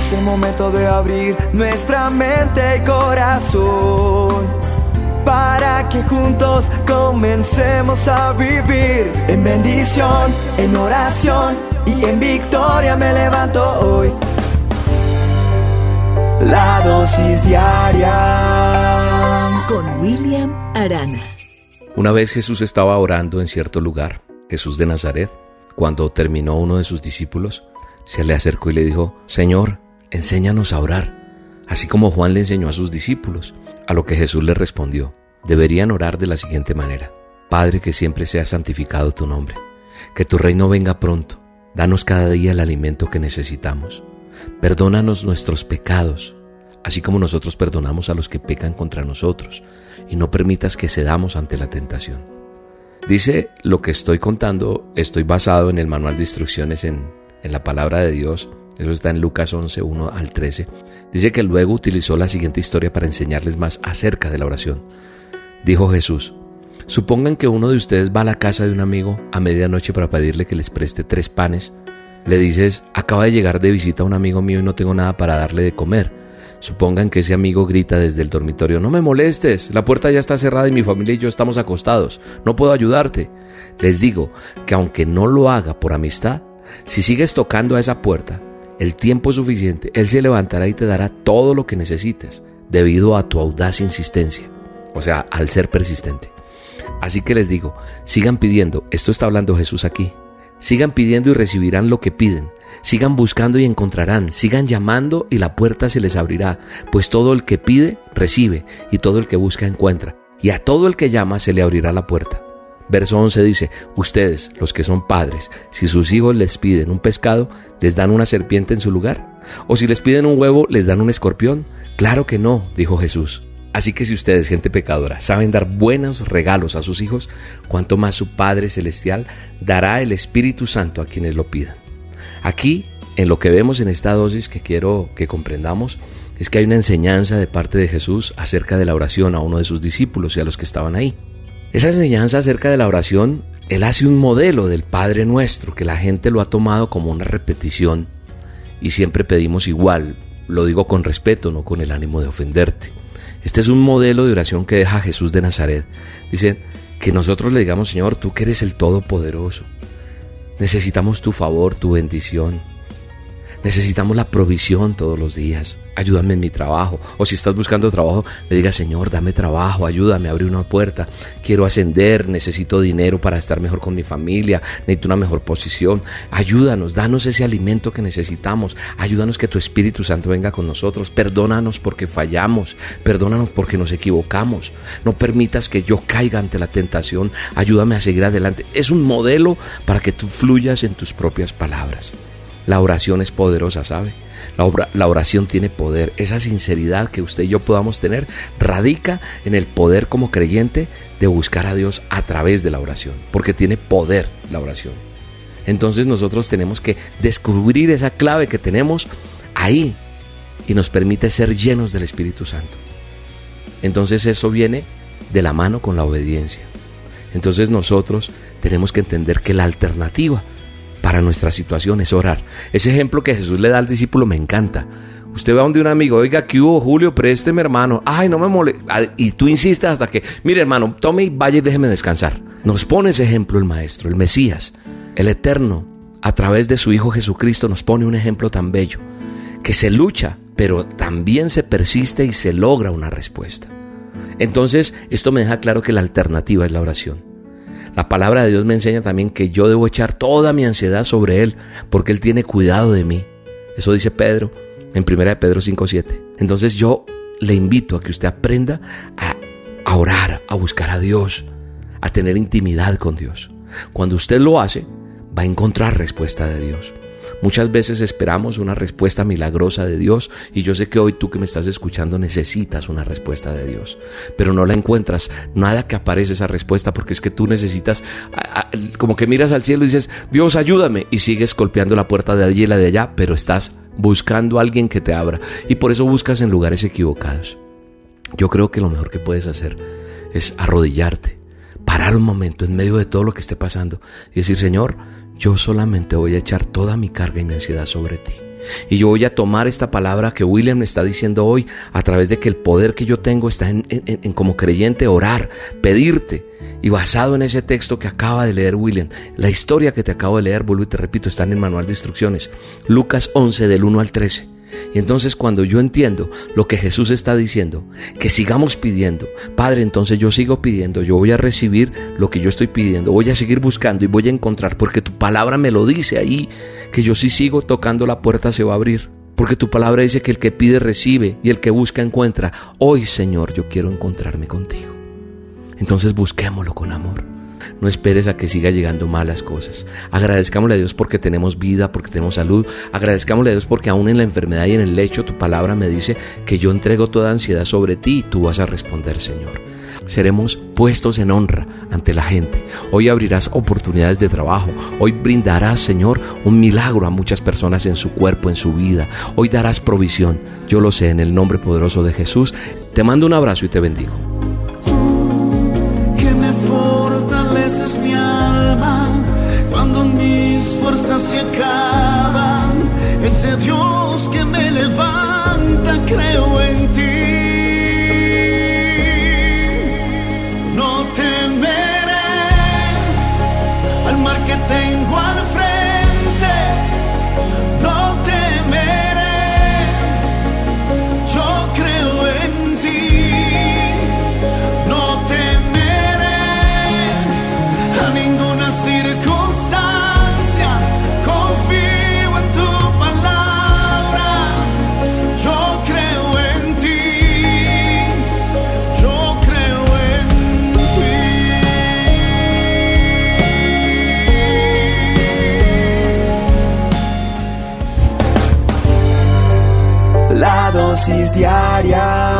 Es el momento de abrir nuestra mente y corazón para que juntos comencemos a vivir en bendición, en oración y en victoria me levanto hoy. La dosis diaria con William Arana. Una vez Jesús estaba orando en cierto lugar, Jesús de Nazaret, cuando terminó uno de sus discípulos, se le acercó y le dijo, Señor, enséñanos a orar, así como Juan le enseñó a sus discípulos, a lo que Jesús le respondió, deberían orar de la siguiente manera, Padre que siempre sea santificado tu nombre, que tu reino venga pronto, danos cada día el alimento que necesitamos, perdónanos nuestros pecados, así como nosotros perdonamos a los que pecan contra nosotros, y no permitas que cedamos ante la tentación. Dice lo que estoy contando, estoy basado en el manual de instrucciones en en la palabra de Dios, eso está en Lucas 11, 1 al 13, dice que luego utilizó la siguiente historia para enseñarles más acerca de la oración. Dijo Jesús, supongan que uno de ustedes va a la casa de un amigo a medianoche para pedirle que les preste tres panes. Le dices, acaba de llegar de visita un amigo mío y no tengo nada para darle de comer. Supongan que ese amigo grita desde el dormitorio, no me molestes, la puerta ya está cerrada y mi familia y yo estamos acostados, no puedo ayudarte. Les digo que aunque no lo haga por amistad, si sigues tocando a esa puerta, el tiempo es suficiente, Él se levantará y te dará todo lo que necesites debido a tu audaz insistencia, o sea, al ser persistente. Así que les digo, sigan pidiendo, esto está hablando Jesús aquí, sigan pidiendo y recibirán lo que piden, sigan buscando y encontrarán, sigan llamando y la puerta se les abrirá, pues todo el que pide, recibe, y todo el que busca, encuentra, y a todo el que llama se le abrirá la puerta. Verso 11 dice, ustedes, los que son padres, si sus hijos les piden un pescado, ¿les dan una serpiente en su lugar? ¿O si les piden un huevo, les dan un escorpión? Claro que no, dijo Jesús. Así que si ustedes, gente pecadora, saben dar buenos regalos a sus hijos, cuanto más su Padre Celestial dará el Espíritu Santo a quienes lo pidan. Aquí, en lo que vemos en esta dosis que quiero que comprendamos, es que hay una enseñanza de parte de Jesús acerca de la oración a uno de sus discípulos y a los que estaban ahí. Esa enseñanza acerca de la oración, Él hace un modelo del Padre nuestro, que la gente lo ha tomado como una repetición y siempre pedimos igual, lo digo con respeto, no con el ánimo de ofenderte. Este es un modelo de oración que deja Jesús de Nazaret. Dice que nosotros le digamos, Señor, tú que eres el Todopoderoso, necesitamos tu favor, tu bendición. Necesitamos la provisión todos los días. Ayúdame en mi trabajo. O si estás buscando trabajo, le diga, Señor, dame trabajo, ayúdame, abre una puerta. Quiero ascender, necesito dinero para estar mejor con mi familia, necesito una mejor posición. Ayúdanos, danos ese alimento que necesitamos. Ayúdanos que tu Espíritu Santo venga con nosotros. Perdónanos porque fallamos. Perdónanos porque nos equivocamos. No permitas que yo caiga ante la tentación. Ayúdame a seguir adelante. Es un modelo para que tú fluyas en tus propias palabras. La oración es poderosa, ¿sabe? La, oración tiene poder. Esa sinceridad que usted y yo podamos tener radica en el poder como creyente de buscar a Dios a través de la oración, porque tiene poder la oración. Entonces nosotros tenemos que descubrir esa clave que tenemos ahí y nos permite ser llenos del Espíritu Santo. Entonces eso viene de la mano con la obediencia. Entonces nosotros tenemos que entender que la alternativa para nuestra situación es orar. Ese ejemplo que Jesús le da al discípulo me encanta. Usted va donde un amigo, oiga, ¿qué hubo, Julio? Présteme, hermano. Ay, no me mole. Y tú insistes hasta que, mire, hermano, tome y vaya y déjeme descansar. Nos pone ese ejemplo el Maestro, el Mesías, el Eterno, a través de su Hijo Jesucristo, nos pone un ejemplo tan bello, que se lucha, pero también se persiste y se logra una respuesta. Entonces, esto me deja claro que la alternativa es la oración. La palabra de Dios me enseña también que yo debo echar toda mi ansiedad sobre Él, porque Él tiene cuidado de mí. Eso dice Pedro en 1 Pedro 5.7. Entonces yo le invito a que usted aprenda a, a orar, a buscar a Dios, a tener intimidad con Dios. Cuando usted lo hace, va a encontrar respuesta de Dios. Muchas veces esperamos una respuesta milagrosa de Dios y yo sé que hoy tú que me estás escuchando necesitas una respuesta de Dios, pero no la encuentras, nada que aparece esa respuesta porque es que tú necesitas, como que miras al cielo y dices, Dios ayúdame y sigues golpeando la puerta de allí y la de allá, pero estás buscando a alguien que te abra y por eso buscas en lugares equivocados. Yo creo que lo mejor que puedes hacer es arrodillarte, parar un momento en medio de todo lo que esté pasando y decir, Señor, yo solamente voy a echar toda mi carga y mi ansiedad sobre ti. Y yo voy a tomar esta palabra que William me está diciendo hoy a través de que el poder que yo tengo está en, como creyente orar, pedirte. Y basado en ese texto que acaba de leer William, la historia que te acabo de leer, vuelvo y te repito, está en el manual de instrucciones. Lucas 11 del 1 al 13. Y entonces cuando yo entiendo lo que Jesús está diciendo, que sigamos pidiendo, Padre, entonces yo sigo pidiendo, yo voy a recibir lo que yo estoy pidiendo, voy a seguir buscando y voy a encontrar, porque tu palabra me lo dice ahí, que yo sí sigo tocando la puerta se va a abrir. Porque tu palabra dice que el que pide recibe y el que busca encuentra. Hoy, Señor, yo quiero encontrarme contigo. Entonces busquémoslo con amor. No esperes a que siga llegando malas cosas. Agradezcámosle a Dios porque tenemos vida, porque tenemos salud. Agradezcámosle a Dios porque aún en la enfermedad y en el lecho tu palabra me dice que yo entrego toda ansiedad sobre ti y tú vas a responder, Señor. Seremos puestos en honra ante la gente. Hoy abrirás oportunidades de trabajo. Hoy brindarás, Señor, un milagro a muchas personas en su cuerpo, en su vida. Hoy darás provisión. Yo lo sé en el nombre poderoso de Jesús. Te mando un abrazo y te bendigo. Levanta, creo en diaria